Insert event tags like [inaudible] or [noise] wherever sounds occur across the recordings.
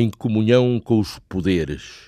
Em comunhão com os poderes.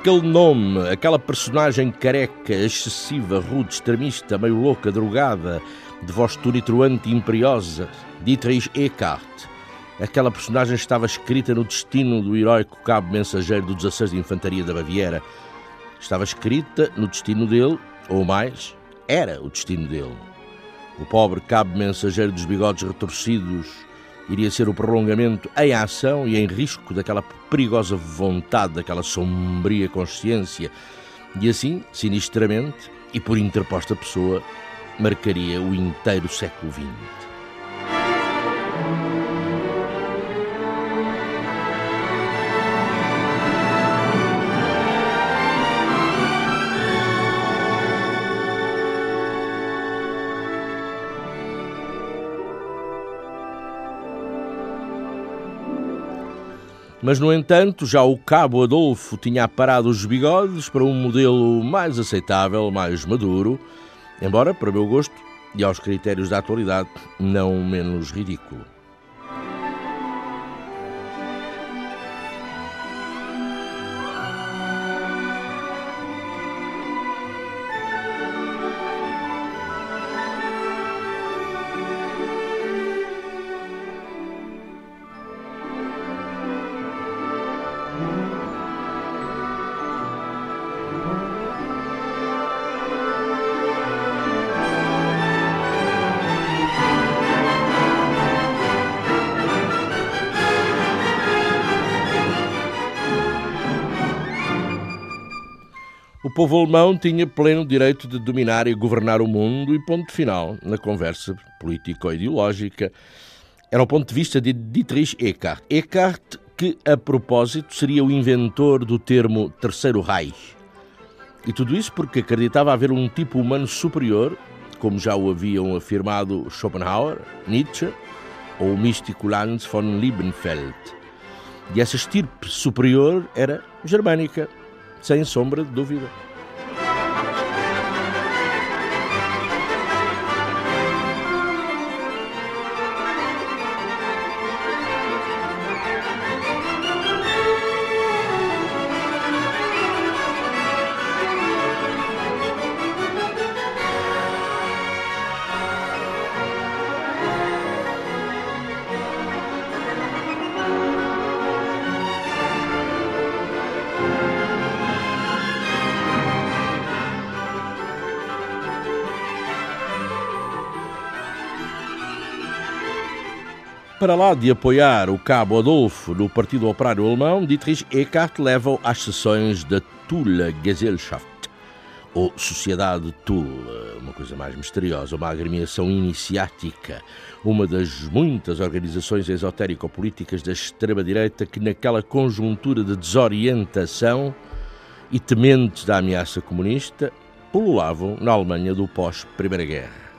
Aquele nome, aquela personagem careca, excessiva, rude, extremista, meio louca, drogada, de voz turitroante e imperiosa, Dietrich Eckart. Aquela personagem estava escrita no destino do heróico cabo mensageiro do 16 de Infantaria da Baviera. Estava escrita no destino dele, ou mais, era o destino dele. O pobre cabo mensageiro dos bigodes retorcidos iria ser o prolongamento em ação e em risco daquela perigosa vontade, daquela sombria consciência, e assim, sinistramente e por interposta pessoa, marcaria o inteiro século XX. Mas, no entanto, já o cabo Adolfo tinha aparado os bigodes para um modelo mais aceitável, mais maduro, embora, para meu gosto e aos critérios da atualidade, não menos ridículo. Povo alemão tinha pleno direito de dominar e governar o mundo e ponto final na conversa político-ideológica. Era o ponto de vista de Dietrich Eckart. Eckart, que a propósito seria o inventor do termo Terceiro Reich. E tudo isso porque acreditava haver um tipo humano superior, como já o haviam afirmado Schopenhauer, Nietzsche ou o místico Lanz von Liebenfeld. E essa estirpe superior era germânica, sem sombra de dúvida. Para lá de apoiar o cabo Adolfo no Partido Operário Alemão, Dietrich Eckart leva-o às sessões da Thule Gesellschaft, ou Sociedade Thule, uma coisa mais misteriosa, uma agremiação iniciática, uma das muitas organizações esotérico-políticas da extrema-direita que, naquela conjuntura de desorientação e tementes da ameaça comunista, pululavam na Alemanha do pós-Primeira Guerra.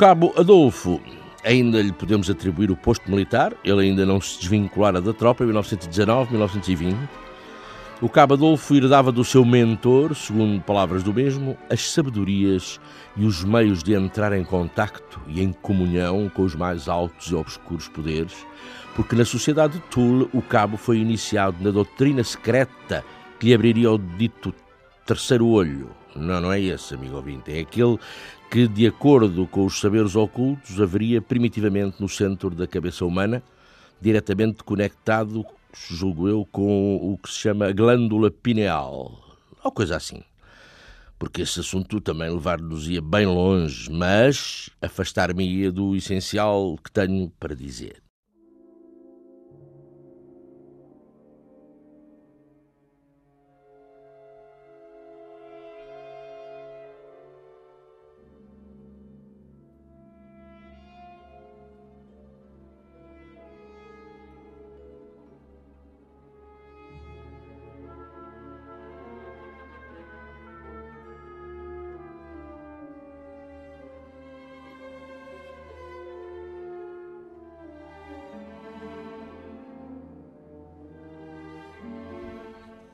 Cabo Adolfo, ainda lhe podemos atribuir o posto militar, ele ainda não se desvinculara da tropa em 1919, 1920. O cabo Adolfo herdava do seu mentor, segundo palavras do mesmo, as sabedorias e os meios de entrar em contacto e em comunhão com os mais altos e obscuros poderes, porque na sociedade de Tulle o cabo foi iniciado na doutrina secreta que lhe abriria o dito terceiro olho. Não, não é esse, amigo ouvinte, é aquele que, de acordo com os saberes ocultos, haveria primitivamente no centro da cabeça humana, diretamente conectado, julgo eu, com o que se chama glândula pineal, ou coisa assim. Porque esse assunto também levar-nos-ia bem longe, mas afastar-me-ia do essencial que tenho para dizer.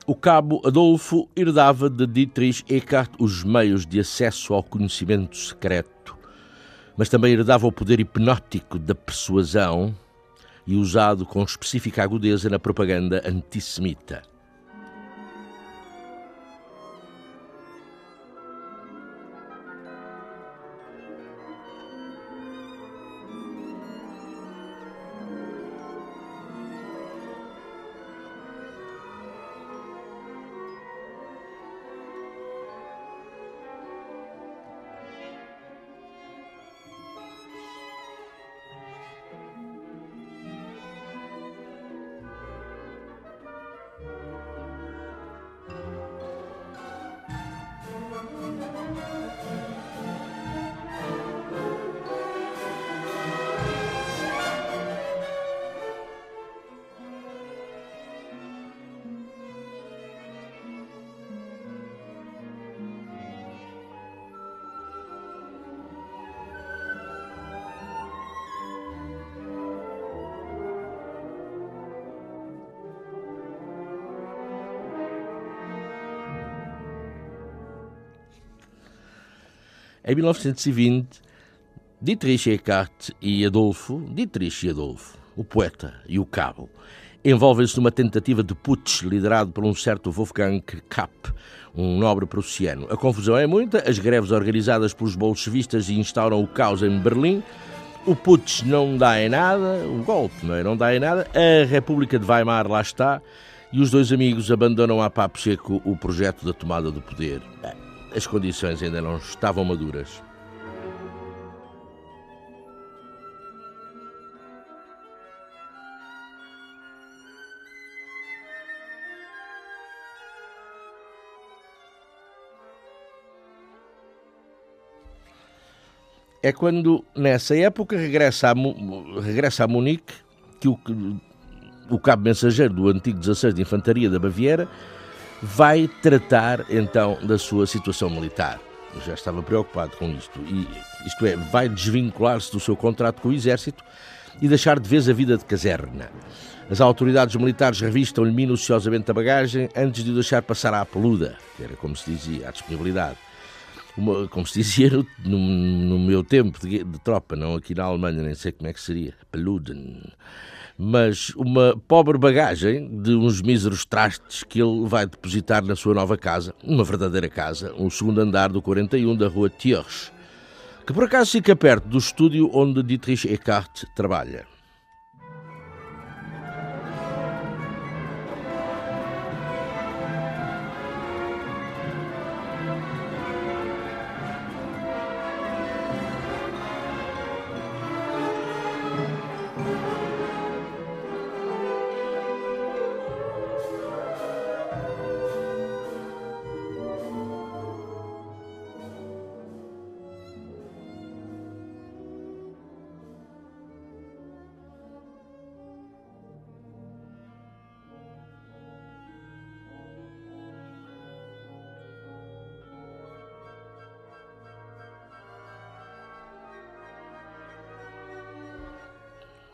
O cabo Adolfo herdava de Dietrich Eckart os meios de acesso ao conhecimento secreto, mas também herdava o poder hipnótico da persuasão e usado com específica agudeza na propaganda antissemita. Em 1920, Dietrich Eckart e Adolfo, Dietrich e Adolfo, o poeta e o cabo, envolvem-se numa tentativa de putsch liderado por um certo Wolfgang Kapp, um nobre prussiano. A confusão é muita, as greves organizadas pelos bolchevistas instauram o caos em Berlim, o putsch não dá em nada, o golpe não, é? não dá em nada, a República de Weimar lá está, e os dois amigos abandonam a papo seco o projeto da tomada do poder as condições ainda não estavam maduras. É quando, nessa época, regressa a, regressa a Munique que o, o cabo mensageiro do antigo 16 de Infantaria da Baviera vai tratar então da sua situação militar. Eu já estava preocupado com isto. E, isto é, vai desvincular-se do seu contrato com o Exército e deixar de vez a vida de caserna. As autoridades militares revistam-lhe minuciosamente a bagagem antes de o deixar passar à peluda, que era como se dizia, à disponibilidade. Uma, como se dizia no, no, no meu tempo de, de, tropa, não aqui na Alemanha, nem sei como é que seria, peluden. Mas uma pobre bagagem de uns míseros trastes que ele vai depositar na sua nova casa, uma verdadeira casa, um segundo andar do 41 da rua Thiersch, que por acaso fica perto do estúdio onde Dietrich Eckart trabalha.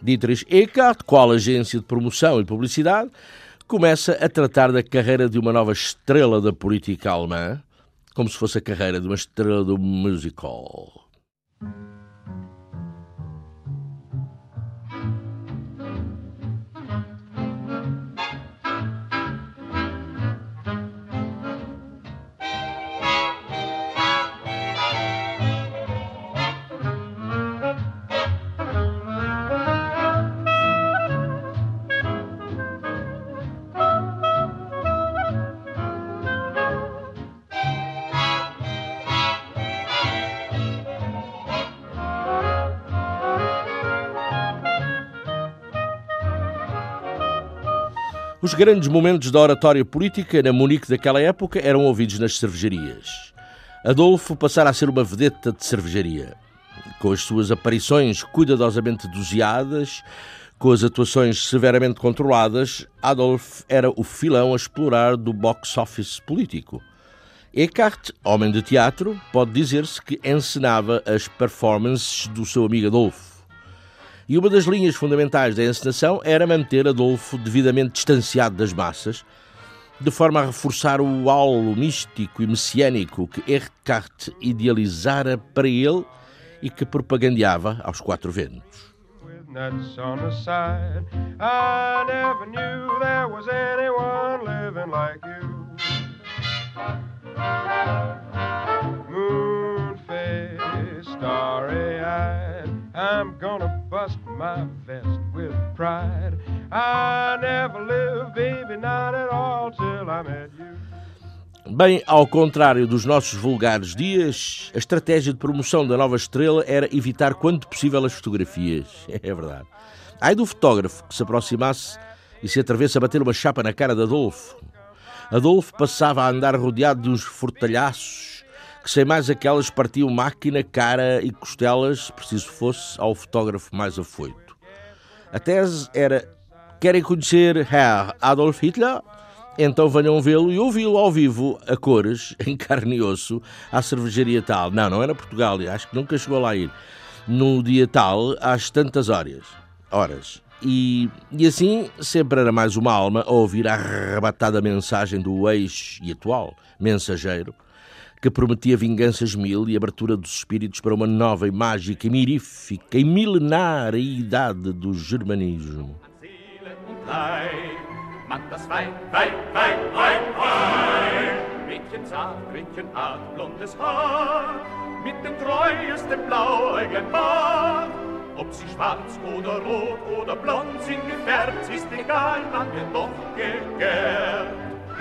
Dietrich Eckart, qual agência de promoção e publicidade, começa a tratar da carreira de uma nova estrela da política alemã, como se fosse a carreira de uma estrela do musical. Os grandes momentos da oratória política na Munique daquela época eram ouvidos nas cervejarias. Adolfo passara a ser uma vedeta de cervejaria. Com as suas aparições cuidadosamente doseadas, com as atuações severamente controladas, Adolf era o filão a explorar do box office político. Eckhart, homem de teatro, pode dizer-se que encenava as performances do seu amigo Adolfo. E uma das linhas fundamentais da encenação era manter Adolfo devidamente distanciado das massas, de forma a reforçar o halo místico e messiânico que Eckhart idealizara para ele e que propagandeava aos quatro ventos. I'm gonna bust my vest with pride. I never baby, not at all till you. Bem, ao contrário dos nossos vulgares dias, a estratégia de promoção da nova estrela era evitar quanto possível as fotografias. [laughs] É verdade. Ai do fotógrafo que se aproximasse e se atrevesse a bater uma chapa na cara de Adolfo. Adolfo passava a andar rodeado de uns fortalhaços que sem mais aquelas partiam máquina, cara e costelas, preciso fosse, ao fotógrafo mais afoito. A tese era: querem conhecer Herr Adolf Hitler? Então venham vê-lo e ouvi-lo ao vivo, a cores, [laughs] em carne e osso, à cervejaria tal. Não, não era Portugal, acho que nunca chegou lá a ir. No dia tal, às tantas horas. Horas. E, e assim sempre era mais uma alma a ouvir a arrebatada mensagem do ex e atual mensageiro que prometia vinganças mil e abertura dos espíritos para uma nova e mágica e mirífica e milenar idade do germanismo. Mädchen zart, hart, blondes Haar, mit dem treuesten. Ob sie schwarz oder rot oder blond sind gefärbt, ist egal, man wird doch gegärt.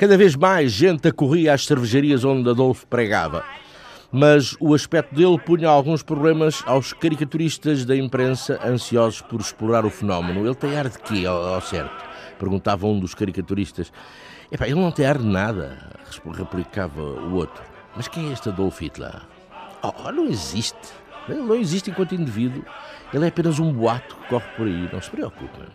Cada vez mais gente acorria às cervejarias onde Adolfo pregava. mas o aspecto dele punha alguns problemas aos caricaturistas da imprensa ansiosos por explorar o fenómeno. Ele tem ar de quê, ao, certo? Perguntava um dos caricaturistas. Epá, ele não tem ar de nada, replicava o outro. Mas quem é este Adolf Hitler? Oh, não existe. Ele não existe enquanto indivíduo. Ele é apenas um boato que corre por aí. Não se preocupem.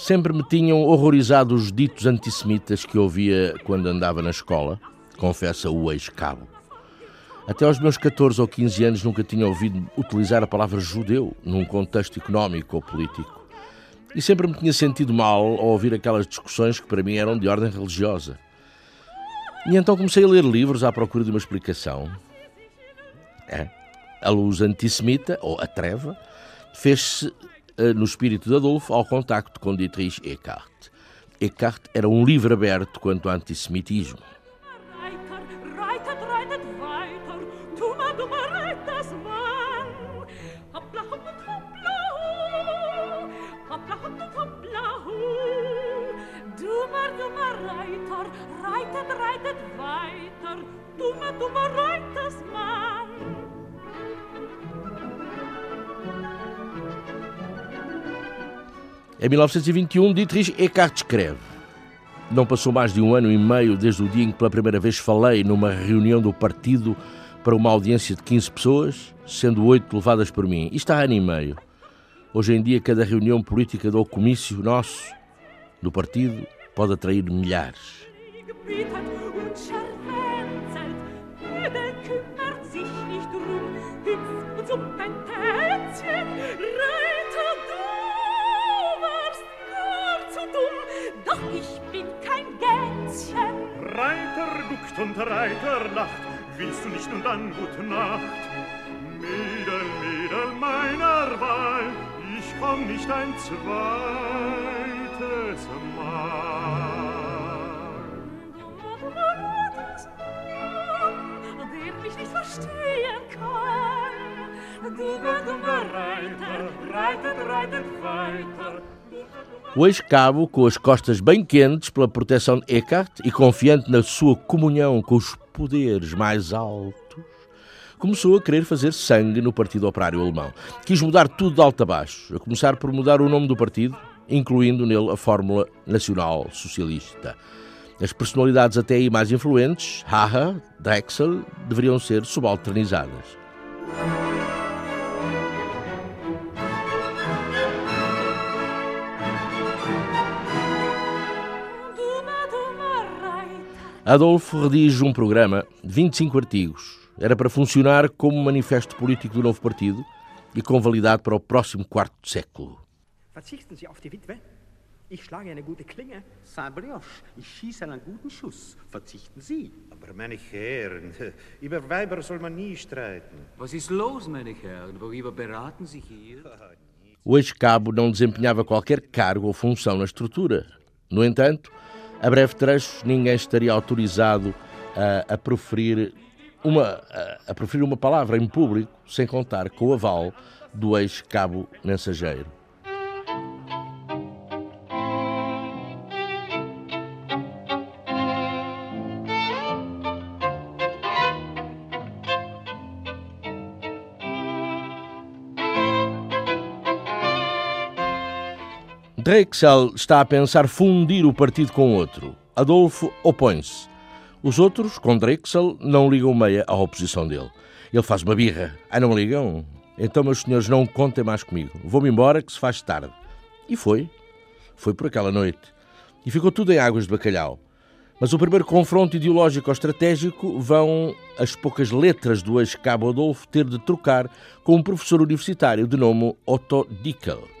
Sempre me tinham horrorizado os ditos antissemitas que ouvia quando andava na escola, confessa o ex-cabo. Até aos meus 14 ou 15 anos nunca tinha ouvido utilizar a palavra judeu num contexto económico ou político. E sempre me tinha sentido mal ao ouvir aquelas discussões que para mim eram de ordem religiosa. E então comecei a ler livros à procura de uma explicação. É. A luz antissemita, ou a treva, fez-se no espírito de Adolfo ao contacto com Dietrich Eckart. Eckart era um livro aberto quanto ao antissemitismo. reitet, reitet weiter, dumme, dumme Reutersmann. Em 1921, Dietrich Eckart escreve: Não passou mais de um ano e meio desde o dia em que pela primeira vez falei numa reunião do partido para uma audiência de 15 pessoas, sendo oito levadas por mim. Isto há ano e meio. Hoje em dia, cada reunião política do comício nosso, do partido, pode atrair milhares. Und Reiter lacht, willst du nicht nun dann gute Nacht? Mädel, Mädel meiner Wahl, ich komm nicht ein zweites Mal. Der mich nicht verstehen kann, dummer, dummer Reiter, reitet, reitet weiter, O ex-cabo, com as costas bem quentes pela proteção de Eckhart e confiante na sua comunhão com os poderes mais altos, começou a querer fazer sangue no Partido Operário Alemão. Quis mudar tudo de alto a baixo, a começar por mudar o nome do partido, incluindo nele a Fórmula Nacional Socialista. As personalidades até aí mais influentes, Haha, Drexel, deveriam ser subalternizadas. Adolfo redige um programa de 25 artigos. Era para funcionar como manifesto político do novo partido e convalidado para o próximo quarto século. Verzichten Sie auf die Witwe? Ich schlage eine gute Klinge. Sabrioche, ich schieße einen guten Schuss. Verzichten Sie. Aber meine Herren, [laughs] über Weiber soll man nie streiten. Was ist los, meine Herren? Worüber beraten Sie hier? [laughs] O ex-cabo não desempenhava qualquer cargo ou função na estrutura. No entanto, a breve trecho, ninguém estaria autorizado a, a proferir uma, a, a proferir uma palavra em público sem contar com o aval do ex-cabo mensageiro. Drexel está a pensar fundir o partido com outro. Adolfo opõe-se. Os outros, com Drexel, não ligam meia à oposição dele. Ele faz uma birra. Ah, não ligam? Então, meus senhores, não contem mais comigo. Vou-me embora, que se faz tarde. E foi. Foi por aquela noite. E ficou tudo em águas de bacalhau. Mas o primeiro confronto ideológico ou estratégico vão as poucas letras do ex-cabo Adolfo ter de trocar com um professor universitário de nome Otto Dickel.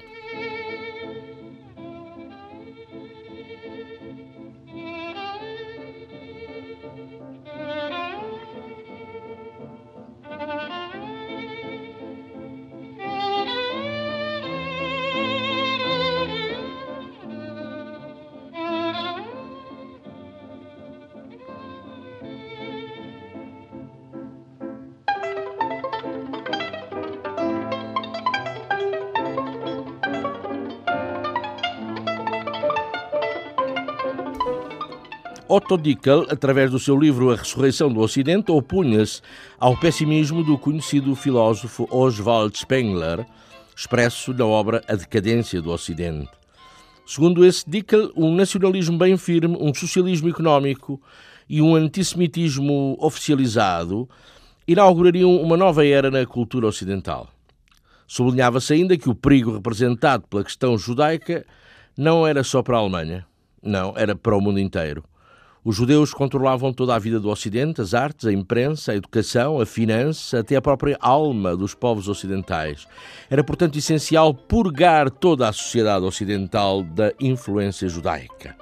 Otto Dickel, através do seu livro A Ressurreição do Ocidente, opunha-se ao pessimismo do conhecido filósofo Oswald Spengler, expresso na obra A Decadência do Ocidente. Segundo esse Dickel, um nacionalismo bem firme, um socialismo económico e um antissemitismo oficializado inaugurariam uma nova era na cultura ocidental. Sublinhava-se ainda que o perigo representado pela questão judaica não era só para a Alemanha, não, era para o mundo inteiro. Os judeus controlavam toda a vida do Ocidente, as artes, a imprensa, a educação, a finança, até a própria alma dos povos ocidentais. Era, portanto, essencial purgar toda a sociedade ocidental da influência judaica.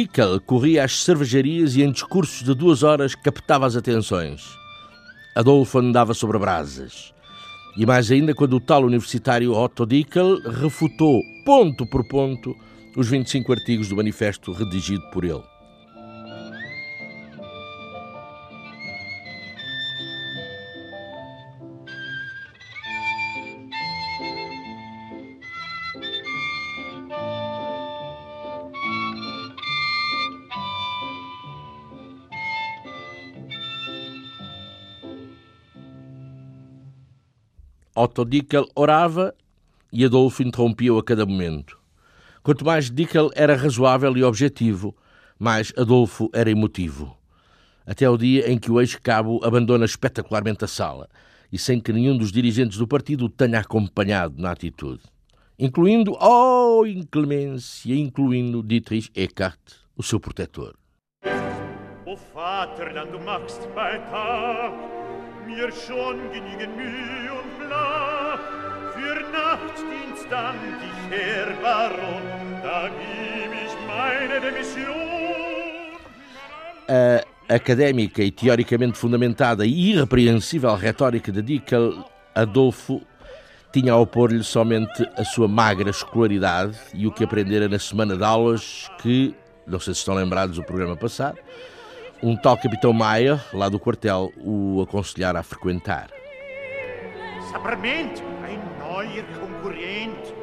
Dickel corria às cervejarias e em discursos de duas horas captava as atenções. Adolfo andava sobre brasas. E mais ainda quando o tal universitário Otto Dickel refutou, ponto por ponto, os 25 artigos do manifesto redigido por ele. Otto Dickel orava e Adolfo interrompia-o a cada momento. Quanto mais Dickel era razoável e objetivo, mais Adolfo era emotivo. Até o dia em que o ex-cabo abandona espetacularmente a sala e sem que nenhum dos dirigentes do partido o tenha acompanhado na atitude. Incluindo, oh inclemência, incluindo Dietrich Eckart, o seu protetor. O Vaterland, du machst mir schon. Für Ich, Baron, da gib ich meine Demission. A académica e teoricamente fundamentada e irrepreensível retórica de Dickel, Adolfo tinha a opor-lhe somente a sua magra escolaridade e o que aprendera na semana de aulas que, não sei se estão lembrados do programa passado, um tal Capitão Maia, lá do quartel, o aconselhar a frequentar. Saperment, ein neuer Konkurrent.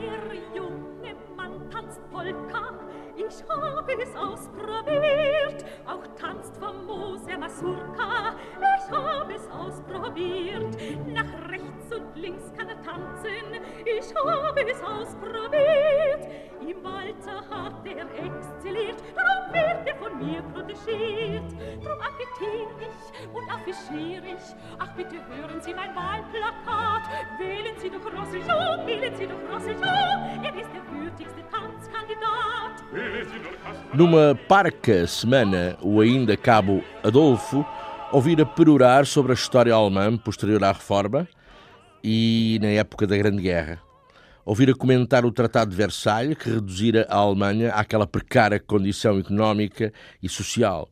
Der junge Mann tanzt Polka, ich habe es ausprobiert. Auch tanzt famoser Masurka, ich habe es ausprobiert. Nach rechts und links kann er tanzen, ich habe es ausprobiert. Im Walzer hat er exzelliert, darum wird er von mir protegiert. Drum agitier ich und affichier ich, ach bitte hören Sie mein Wahlplakat. Wählen Sie doch Rosselló, wählen Sie doch Rosselló, er ist der würdigste Tanzkandidat. Numa parca semana, o ainda cabo Adolfo ouvira perorar sobre a história alemã posterior à Reforma e na época da Grande Guerra. Ouvira comentar o Tratado de Versalhes, que reduzira a Alemanha àquela precária condição económica e social.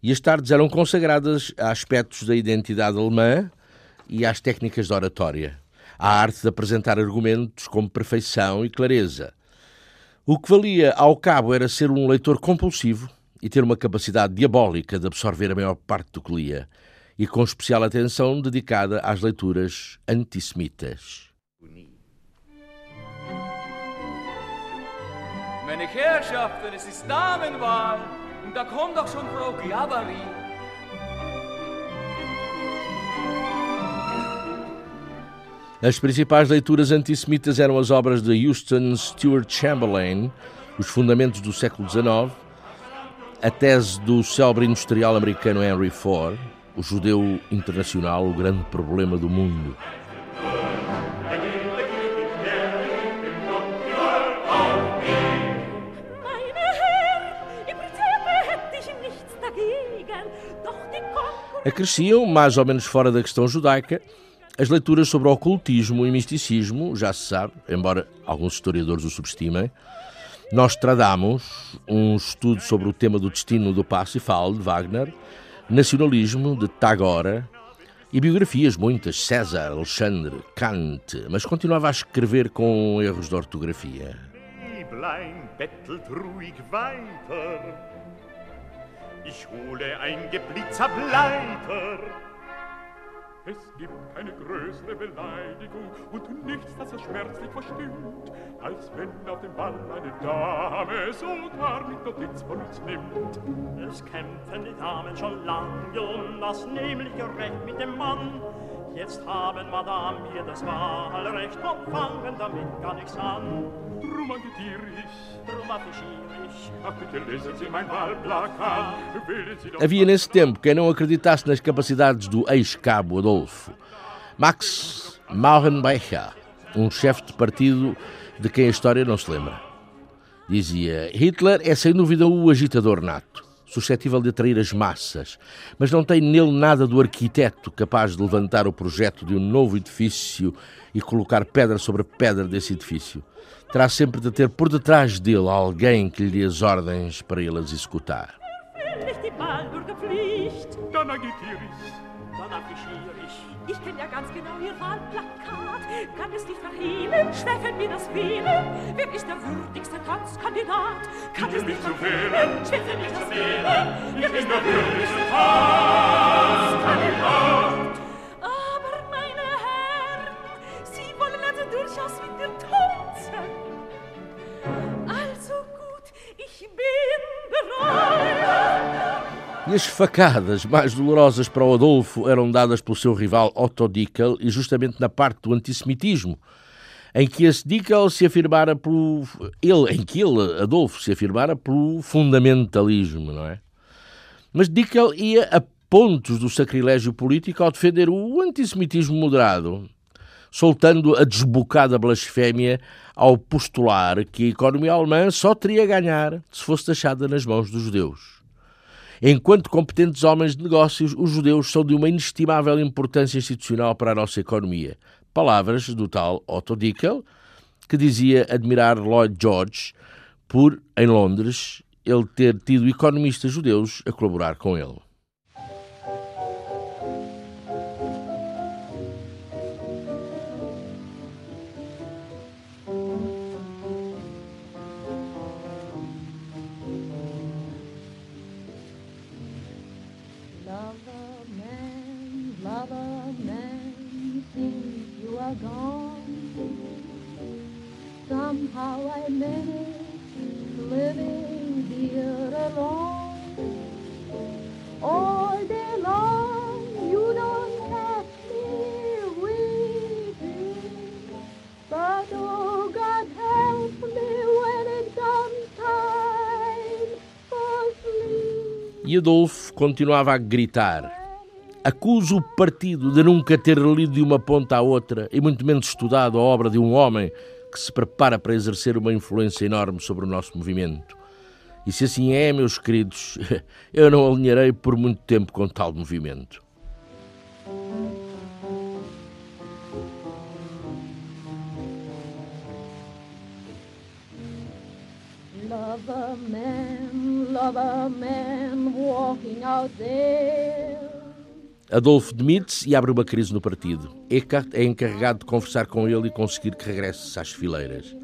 E as tardes eram consagradas a aspectos da identidade alemã e às técnicas de oratória, à arte de apresentar argumentos com perfeição e clareza. O que valia ao cabo era ser um leitor compulsivo e ter uma capacidade diabólica de absorver a maior parte do que lia, e com especial atenção dedicada às leituras antissemitas. Meine Herrschaften, es ist Damenwahl. Und da kommt doch schon Frau. As principais leituras antissemitas eram as obras de Houston Stuart Chamberlain, Os Fundamentos do Século XIX, a tese do célebre industrial americano Henry Ford, O Judeu Internacional, o Grande Problema do Mundo. Acresciam, mais ou menos fora da questão judaica, as leituras sobre ocultismo e misticismo, já se sabe, embora alguns historiadores o subestimem. Nostradamus, um estudo sobre o tema do destino do Parsifal, de Wagner, nacionalismo, de Tagore, e biografias muitas, César, Alexandre, Kant, mas continuava a escrever com erros de ortografia. Ich hole ein. Es gibt keine größere Beleidigung und nichts, das so schmerzlich verstimmt, als wenn auf dem Ball eine Dame so gar nicht Notiz von uns nimmt. Es kämpfen die Damen schon lange um das nämliche Recht mit dem Mann. Jetzt haben Madame hier das Wahlrecht und fangen damit gar nichts an. Havia nesse tempo quem não acreditasse nas capacidades do ex-cabo Adolfo. Max Maurenbecher, um chefe de partido de quem a história não se lembra. Dizia: Hitler é sem dúvida o agitador nato, suscetível de atrair as massas, mas não tem nele nada do arquiteto capaz de levantar o projeto de um novo edifício e colocar pedra sobre pedra desse edifício. Terá sempre de ter por detrás dele alguém que lhe dê as ordens para ele as executar. Ich. Kenne ja ganz genau Ihr Wahlplakat. Kann es nicht verhehlen, schwerfällt mir das Wählen. Wer ist der würdigste Tanzkandidat? Kann es nicht verhehlen, schwerfällt mir das Wählen. Wer ist der würdigste Tanzkandidat? E as facadas mais dolorosas para o Adolfo eram dadas pelo seu rival Otto Dickel e justamente na parte do antissemitismo, em que esse Dickel se afirmara pelo ele, em que ele, Adolfo, se afirmara pelo fundamentalismo, não é? Mas Dickel ia a pontos do sacrilégio político ao defender o antissemitismo moderado, soltando a desbocada blasfémia ao postular que a economia alemã só teria a ganhar se fosse deixada nas mãos dos judeus. Enquanto competentes homens de negócios, os judeus são de uma inestimável importância institucional para a nossa economia. Palavras do tal Otto Dickel, que dizia admirar Lloyd George por, em Londres, ele ter tido economistas judeus a colaborar com ele. Somehow I manage living here alone. All day long, you don't catch me weeping, but oh God help me when it comes time for sleep. E Adolfo continuava a gritar: Acuso o partido de nunca ter lido de uma ponta à outra e muito menos estudado a obra de um homem que se prepara para exercer uma influência enorme sobre o nosso movimento. E se assim é, meus queridos, [laughs] eu não alinharei por muito tempo com tal movimento. Lover man, lover man, walking out there. Adolfo demite-se e abre uma crise no partido. Eckhart é encarregado de conversar com ele e conseguir que regresse às fileiras.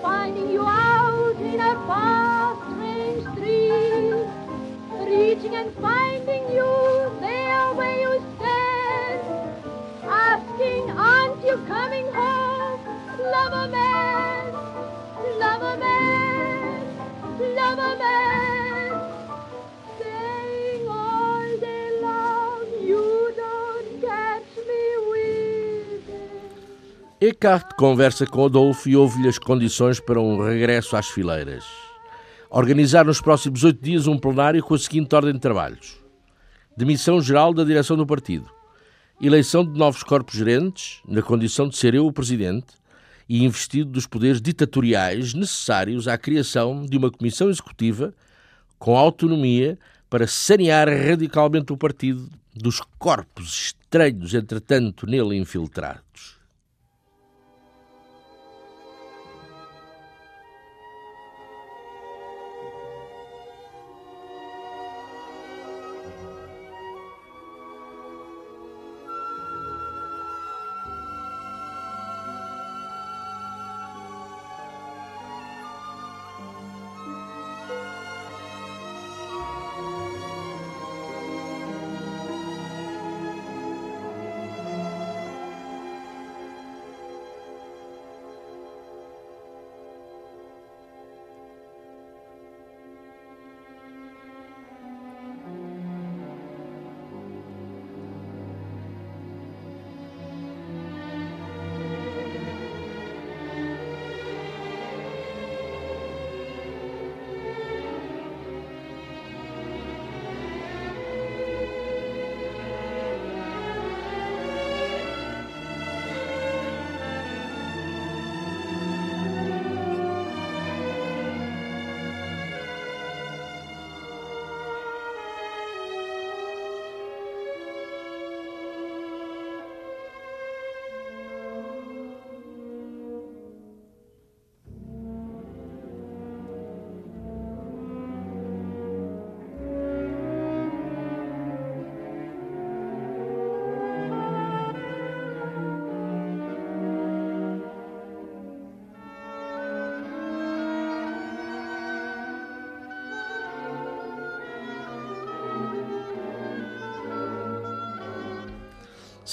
Finding you out in a strange street. Reaching and finding you Eckhart conversa com Adolfo e ouve-lhe as condições para um regresso às fileiras. Organizar nos próximos oito dias um plenário com a seguinte ordem de trabalhos: demissão geral da direção do partido, eleição de novos corpos gerentes, na condição de ser eu o presidente, e investido dos poderes ditatoriais necessários à criação de uma comissão executiva com autonomia para sanear radicalmente o partido dos corpos estranhos, entretanto, nele infiltrados.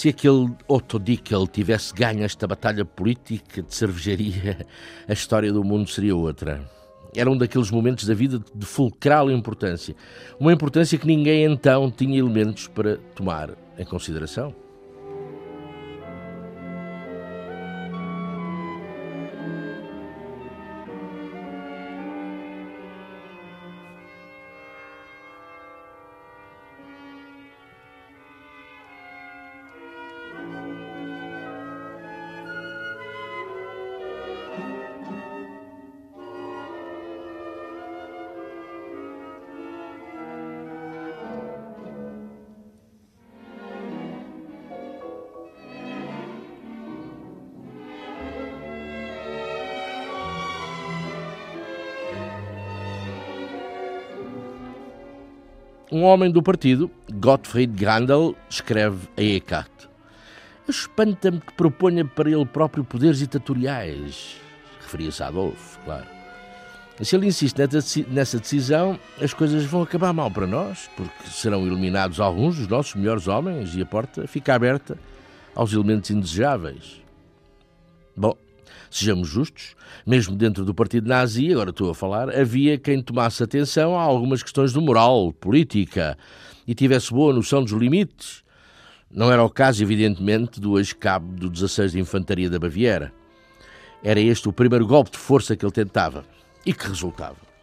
Se aquele Otto Dickel tivesse ganho esta batalha política de cervejaria, a história do mundo seria outra. Era um daqueles momentos da vida de fulcral importância. Uma importância que ninguém então tinha elementos para tomar em consideração. Um homem do partido, Gottfried Grandel, escreve a Eckhart. Espanta-me que proponha para ele próprio poderes ditatoriais. Referia-se a Adolfo, claro. Se ele insiste nessa decisão, as coisas vão acabar mal para nós, porque serão eliminados alguns dos nossos melhores homens e a porta fica aberta aos elementos indesejáveis. Bom, Sejamos justos, mesmo dentro do partido nazi, agora estou a falar, havia quem tomasse atenção a algumas questões de moral, política e tivesse boa noção dos limites. Não era o caso, evidentemente, do ex-cabo do 16 de Infantaria da Baviera. Era este o primeiro golpe de força que ele tentava e que resultava.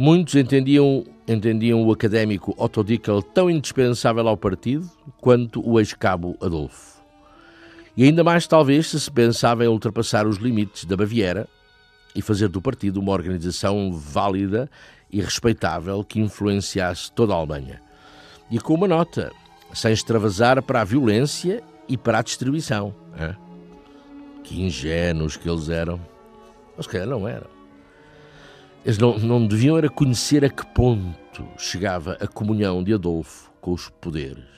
Muitos entendiam, entendiam o académico Otto Dickel tão indispensável ao partido quanto o ex-cabo Adolfo. E ainda mais, talvez, se se pensava em ultrapassar os limites da Baviera e fazer do partido uma organização válida e respeitável que influenciasse toda a Alemanha. E com uma nota, sem extravasar para a violência e para a distribuição. Hein? Que ingênuos que eles eram. Mas que não eram. Eles não, não deviam era conhecer a que ponto chegava a comunhão de Adolfo com os poderes.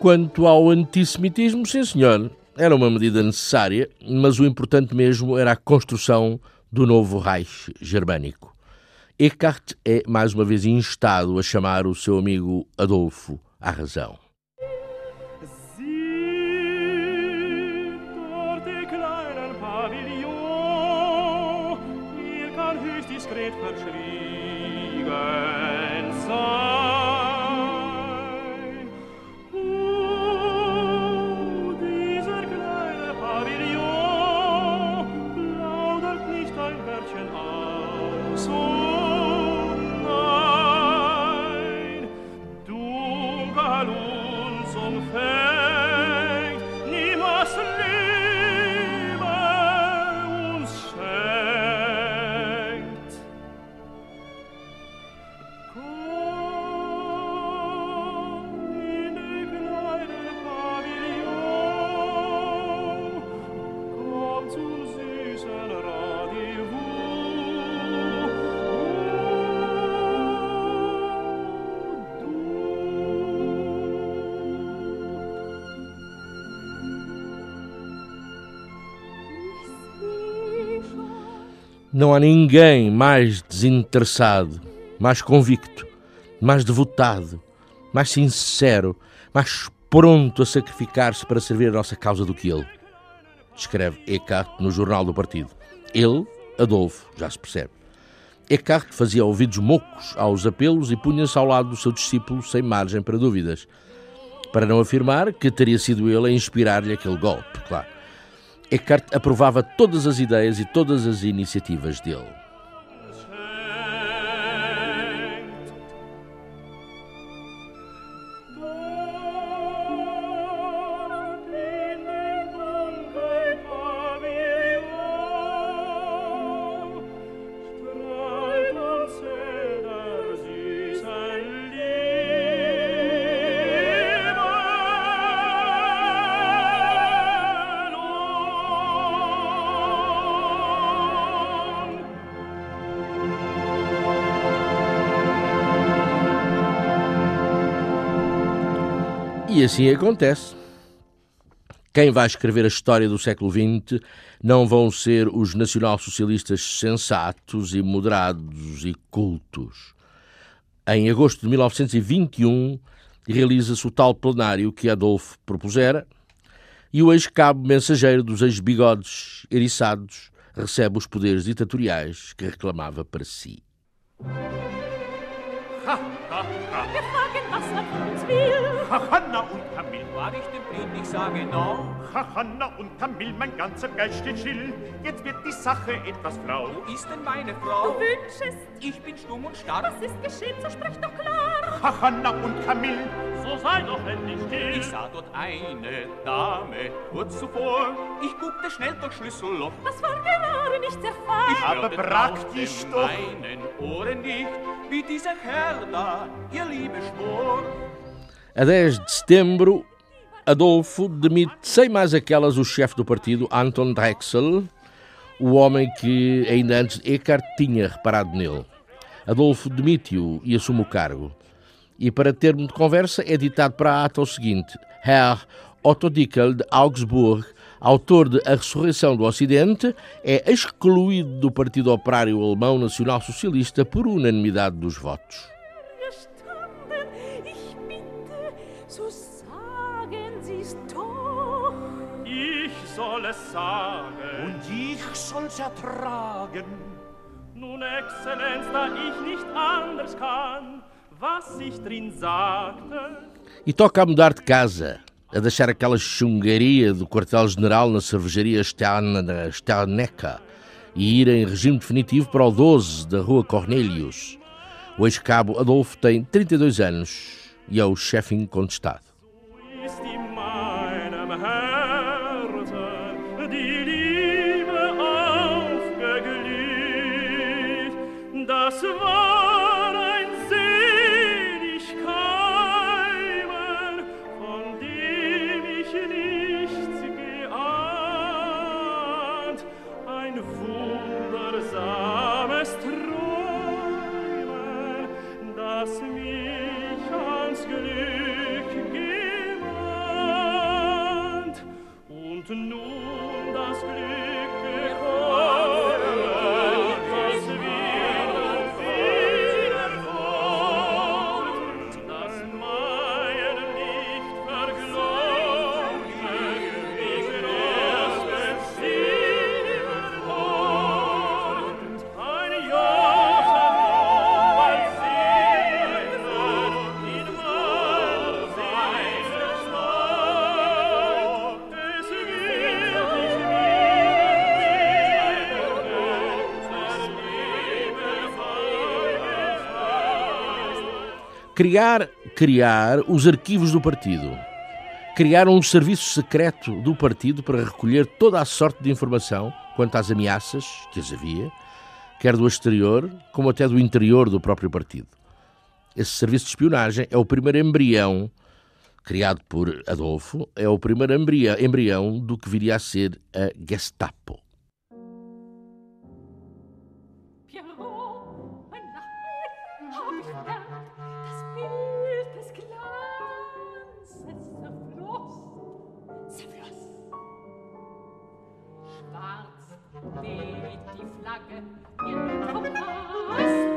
Quanto ao antissemitismo, sim senhor, era uma medida necessária, mas o importante mesmo era a construção do novo Reich germânico. Eckhart é mais uma vez instado a chamar o seu amigo Adolfo à razão. Não há ninguém mais desinteressado, mais convicto, mais devotado, mais sincero, mais pronto a sacrificar-se para servir a nossa causa do que ele. Escreve Eckhart no Jornal do Partido. Ele, Adolfo, já se percebe. Eckhart fazia ouvidos mocos aos apelos e punha-se ao lado do seu discípulo sem margem para dúvidas. Para não afirmar que teria sido ele a inspirar-lhe aquele golpe, claro. Eckhart aprovava todas as ideias e todas as iniciativas dele. Assim acontece. Quem vai escrever a história do século XX não vão ser os nacionalsocialistas sensatos e moderados e cultos. Em agosto de 1921 realiza-se o tal plenário que Adolfo propusera e o ex-cabo mensageiro dos ex-bigodes eriçados recebe os poderes ditatoriais que reclamava para si. Ha, ha, ha. Wir fragen, was er von uns will. Hanna und Camille. War ich dem Blind, ich sage no. Hanna und Camille, mein ganzer Geist steht still. Jetzt wird die Sache etwas flau. Wo ist denn meine Du Frau? wünschest, Ich bin stumm und starr. was ist geschehen, so sprich doch klar. Hanna und Camille, So sei doch endlich still. Ich sah dort eine Dame kurz zuvor. Ich guckte schnell durch Schlüsselloch. Das war gerade nicht sehr Ich fein. Aber praktisch doch. meinen Ohren nicht, wie dieser Herr da ihr Liebe schwor. A 10 de setembro, Adolfo demite sem mais aquelas o chefe do partido, Anton Drexel, o homem que ainda antes Eckhart tinha reparado nele. Adolfo demite-o e assume o cargo. E para termo de conversa é ditado para a ata o seguinte: Herr Otto Dickel de Augsburg, autor de A Ressurreição do Ocidente, é excluído do Partido Operário Alemão Nacional Socialista por unanimidade dos votos. Soll es sagen. und ich soll's ertragen. Nun, Exzellenz, da ich nicht anders kann, was ich drin sagte, E toca a mudar de casa, a deixar aquela chungaria do quartel-general na cervejaria Stern- Sternecker e ir em regime definitivo para o 12 da rua Cornelius. O ex-cabo Adolfo tem 32 anos e é o chefe incontestado. Zwei. Criar, criar os arquivos do partido. Criar um serviço secreto do partido para recolher toda a sorte de informação quanto às ameaças, que as havia, quer do exterior, como até do interior do próprio partido. Esse serviço de espionagem é o primeiro embrião, criado por Adolfo, é o primeiro embrião, embrião do que viria a ser a Gestapo. schwarz weht die Flagge in Kompass.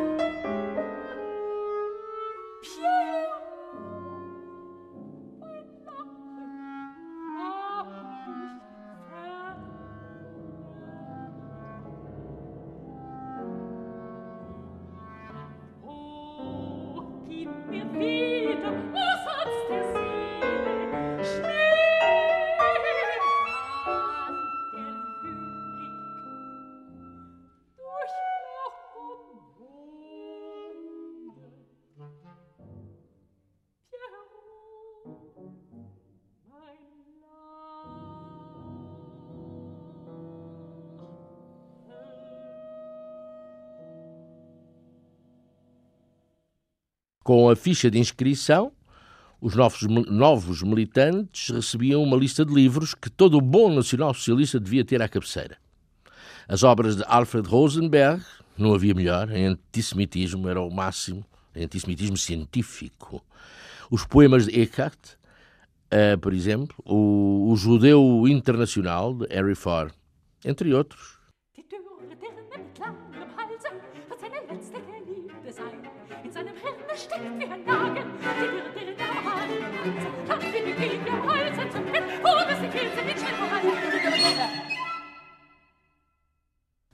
Com a ficha de inscrição, os novos, novos militantes recebiam uma lista de livros que todo o bom nacional-socialista devia ter à cabeceira. As obras de Alfred Rosenberg, não havia melhor, em antissemitismo era o máximo, em antissemitismo científico. Os poemas de Eckhart, uh, por exemplo, o, o Judeu Internacional, de Harry Ford, entre outros.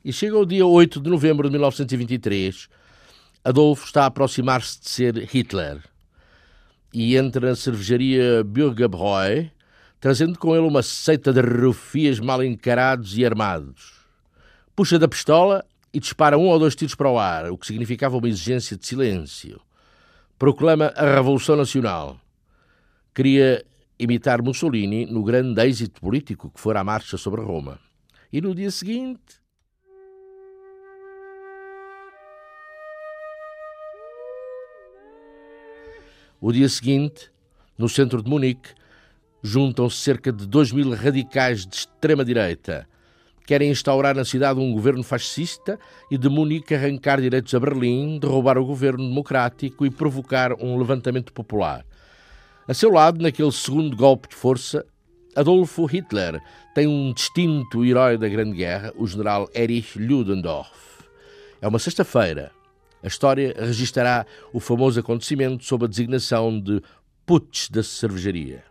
E chega o dia 8 de novembro de 1923. Adolfo está a aproximar-se de ser Hitler. E entra na cervejaria Bürgerbräu, trazendo com ele uma seita de rufias mal encarados e armados. Puxa da pistola e dispara um ou dois tiros para o ar, o que significava uma exigência de silêncio. Proclama a Revolução Nacional. Queria imitar Mussolini no grande êxito político que fora a marcha sobre Roma. E no dia seguinte O dia seguinte, no centro de Munique, juntam-se cerca de 2 mil radicais de extrema-direita. Querem instaurar na cidade um governo fascista e de Munique arrancar direitos a Berlim, derrubar o governo democrático e provocar um levantamento popular. A seu lado, naquele segundo golpe de força, Adolfo Hitler tem um distinto herói da Grande Guerra, o general Erich Ludendorff. É uma sexta-feira, a história registará o famoso acontecimento sob a designação de Putsch da Cervejaria.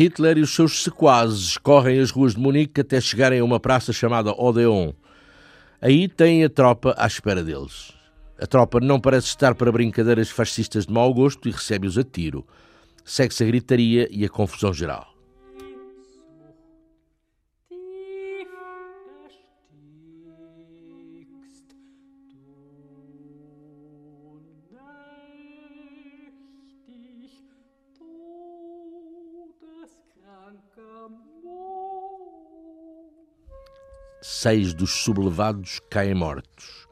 Hitler e os seus sequazes correm as ruas de Munique até chegarem a uma praça chamada Odeon. Aí têm a tropa à espera deles. A tropa não parece estar para brincadeiras fascistas de mau gosto e recebe-os a tiro. Segue-se a gritaria e a confusão geral. Seis dos sublevados caem mortos.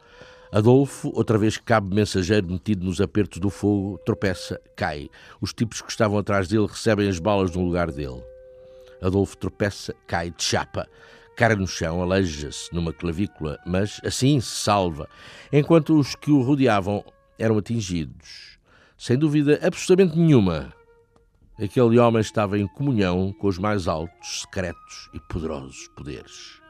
Adolfo, outra vez cabe mensageiro metido nos apertos do fogo, tropeça, cai. Os tipos que estavam atrás dele recebem as balas no lugar dele. Adolfo tropeça, cai de chapa, cara no chão, aleija-se numa clavícula, mas assim se salva, enquanto os que o rodeavam eram atingidos. Sem dúvida absolutamente nenhuma, aquele homem estava em comunhão com os mais altos, secretos e poderosos poderes.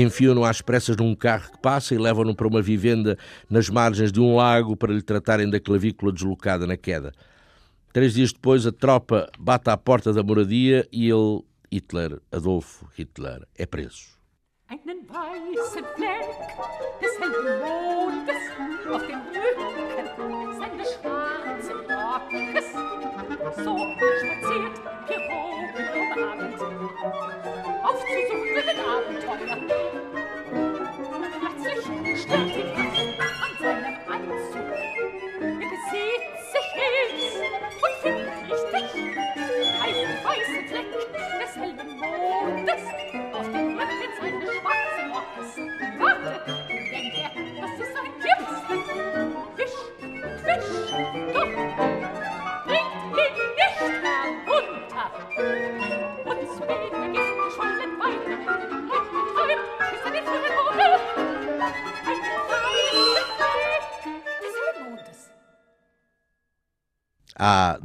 Enfiam-no às pressas num carro que passa e levam-no para uma vivenda nas margens de um lago para lhe tratarem da clavícula deslocada na queda. Três dias depois, a tropa bate à porta da moradia e ele, Hitler, Adolfo Hitler, é preso. weißen Fleck des hellen Mondes auf dem Rücken seines schwarzen Rockes. So spaziert Pierrot um Abend aufzusuchenden Abenteuer. Plötzlich stellt ihn was an seinem Anzug. Er besieht sich jetzt und findet richtig einen weißen Fleck des hellen Mondes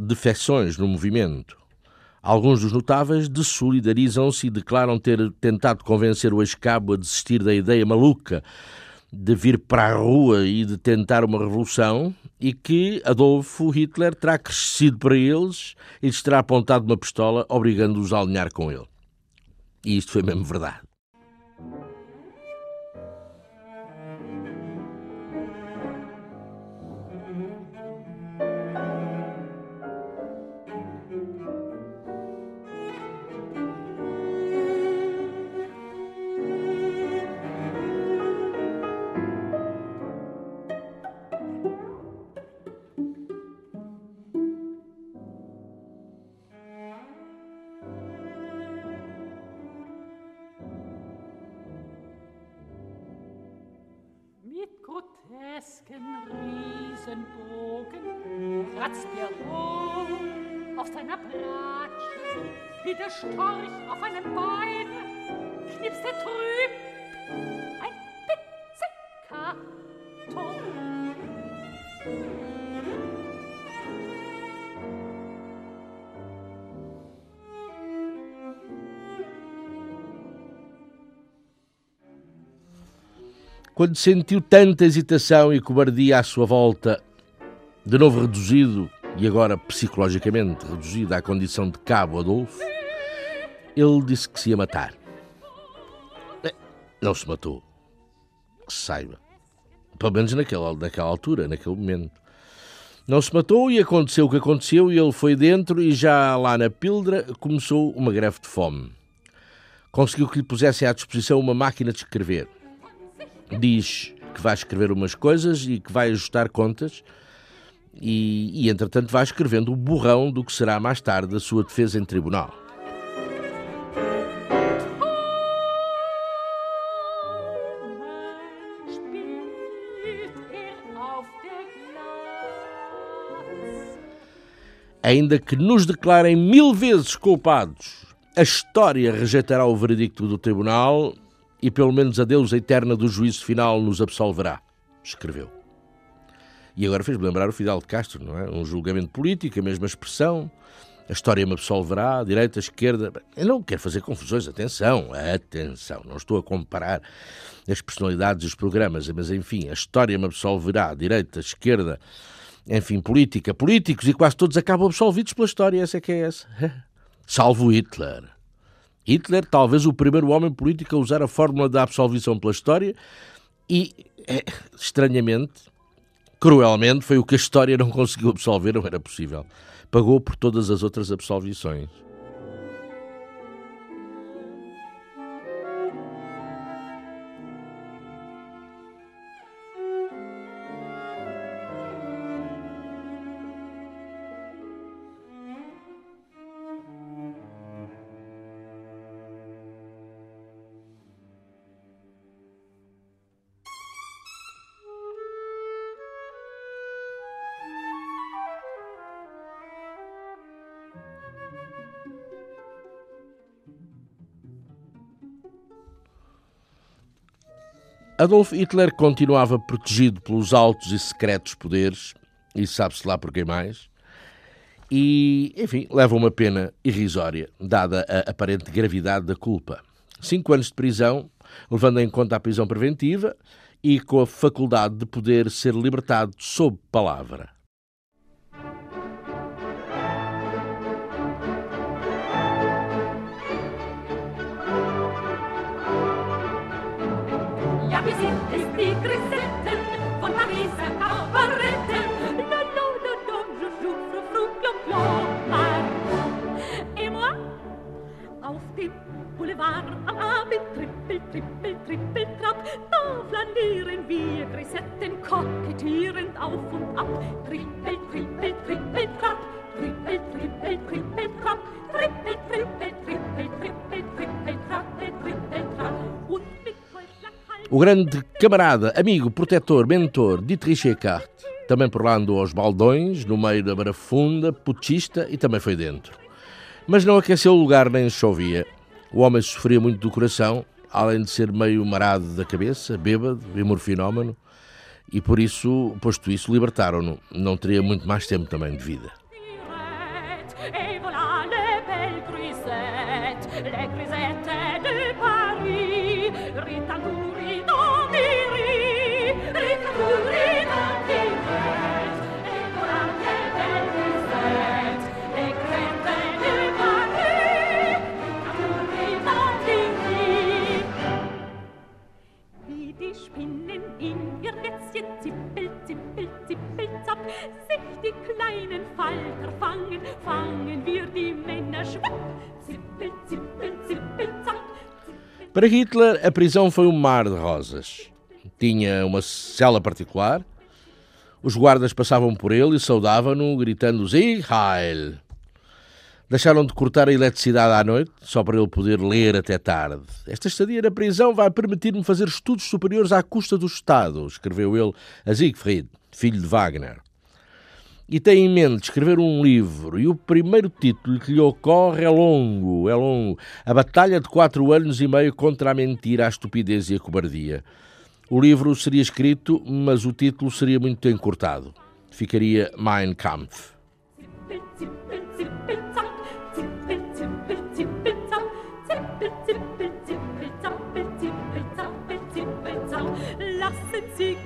defecções no movimento. Alguns dos notáveis desolidarizam-se e declaram ter tentado convencer o ex-cabo a desistir da ideia maluca de vir para a rua e de tentar uma revolução e que Adolfo Hitler terá crescido para eles e lhes terá apontado uma pistola, obrigando-os a alinhar com ele. E isto foi mesmo verdade. Quando sentiu tanta hesitação e cobardia à sua volta, de novo reduzido e agora psicologicamente reduzido à condição de cabo Adolfo, ele disse que se ia matar. Não se matou. Que se saiba. Pelo menos naquela, naquela altura, naquele momento. Não se matou e aconteceu o que aconteceu e ele foi dentro e já lá na Pildra começou uma greve de fome. Conseguiu que lhe pusessem à disposição uma máquina de escrever diz que vai escrever umas coisas e que vai ajustar contas e, e entretanto, vai escrevendo o borrão do que será mais tarde a sua defesa em tribunal. Ainda que nos declarem mil vezes culpados, a história rejeitará o veredicto do tribunal e pelo menos a Deus eterna do juízo final nos absolverá, escreveu. E agora fez-me lembrar o Fidel de Castro, não é? Um julgamento político, a mesma expressão, a história me absolverá, direita, esquerda. Eu não quero fazer confusões, atenção, atenção, não estou a comparar as personalidades e os programas, mas enfim, a história me absolverá, direita, esquerda, enfim, política, políticos e quase todos acabam absolvidos pela história, essa é que é essa. [laughs] Salvo Hitler. Hitler, talvez o primeiro homem político a usar a fórmula da absolvição pela história, e, é, estranhamente, cruelmente, foi o que a história não conseguiu absolver, não era possível. Pagou por todas as outras absolvições. Adolf Hitler continuava protegido pelos altos e secretos poderes, e sabe-se lá por quem mais, e, enfim, leva uma pena irrisória, dada a aparente gravidade da culpa. Cinco anos de prisão, levando em conta a prisão preventiva e com a faculdade de poder ser libertado sob palavra. Auf und ab. Trippel, trippel, trippel, trapp. Trippel, trippel, trippel. Trippel, trippel, trippel, trippel, trippel, trippel. Und mit o grande camarada, amigo, protetor, mentor Dietrich Eckart também por lá andou aos baldões, no meio da barafunda, putista e também foi dentro. Mas não aqueceu o lugar nem chovia. O homem sofria muito do coração, além de ser meio marado da cabeça, bêbado e morfinómano, e por isso, posto isso, libertaram-no. Não teria muito mais tempo também de vida. Les de Paris, kleinen Falter fangen, fangen wir die Männer zippel, zippel, zippel, zapp. Para Hitler, a prisão foi um mar de rosas. Tinha uma cela particular, os guardas passavam por ele e saudavam-no, gritando Sieg Heil. Deixaram de cortar a eletricidade à noite, só para ele poder ler até tarde. Esta estadia na prisão vai permitir-me fazer estudos superiores à custa do Estado, escreveu ele a Siegfried, filho de Wagner. E tem em mente escrever um livro, e o primeiro título que lhe ocorre é longo, é longo. A Batalha de Quatro Anos e Meio contra a Mentira, a Estupidez e a Cobardia. O livro seria escrito, mas o título seria muito encurtado. Ficaria Mein Kampf. Lassen Sie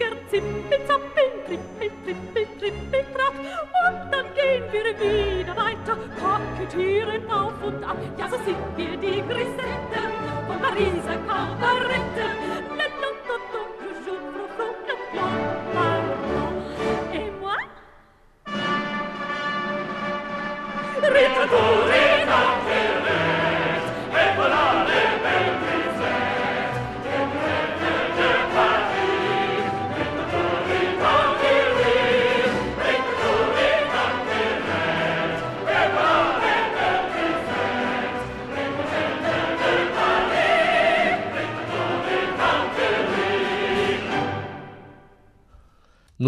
Und dann gehen wir wieder weiter, kokettieren auf und ab. Ja, so sind wir die Grisetten von Pariser Kabaretten.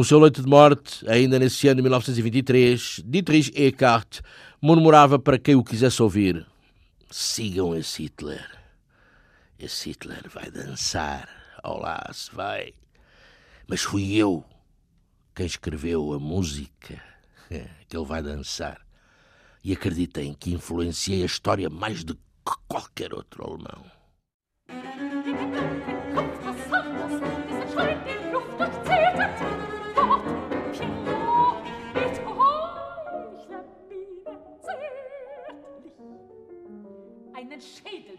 No seu leito de morte, ainda nesse ano de 1923, Dietrich Eckart murmurava para quem o quisesse ouvir: Sigam esse Hitler. Esse Hitler vai dançar. Olá, se vai. Mas fui eu quem escreveu a música [laughs] que ele vai dançar. E acreditem que influenciei a história mais do que qualquer outro alemão. Einen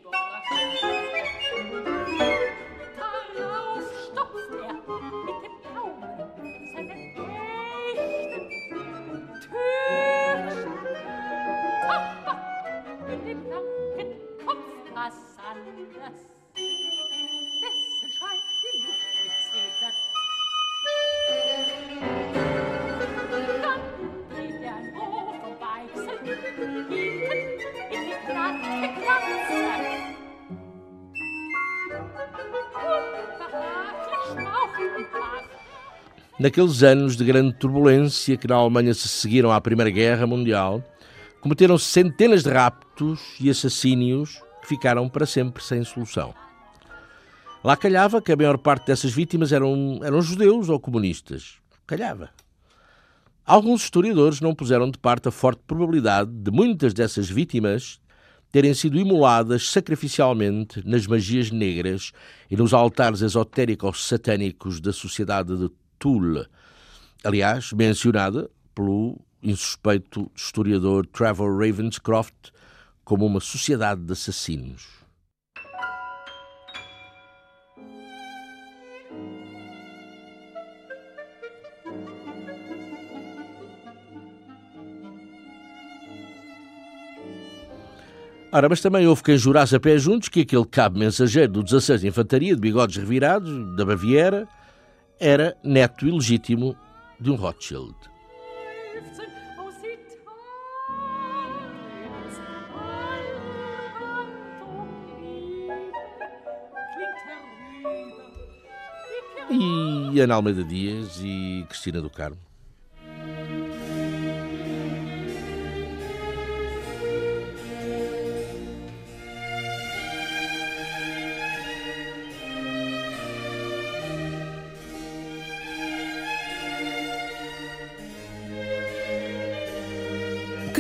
Naqueles anos de grande turbulência que na Alemanha se seguiram à Primeira Guerra Mundial, cometeram centenas de raptos e assassínios que ficaram para sempre sem solução. Lá calhava que a maior parte dessas vítimas eram, eram judeus ou comunistas. Calhava. Alguns historiadores não puseram de parte a forte probabilidade de muitas dessas vítimas terem sido imoladas sacrificialmente nas magias negras e nos altares esotéricos satânicos da sociedade de Toul, aliás, mencionada pelo insuspeito historiador Trevor Ravenscroft como uma sociedade de assassinos. Ora, mas também houve quem jurasse a pé juntos que aquele cabo mensageiro do 16 de Infantaria de bigodes revirados, da Baviera, era neto ilegítimo de um Rothschild. E Ana Almeida Dias e Cristina do Carmo.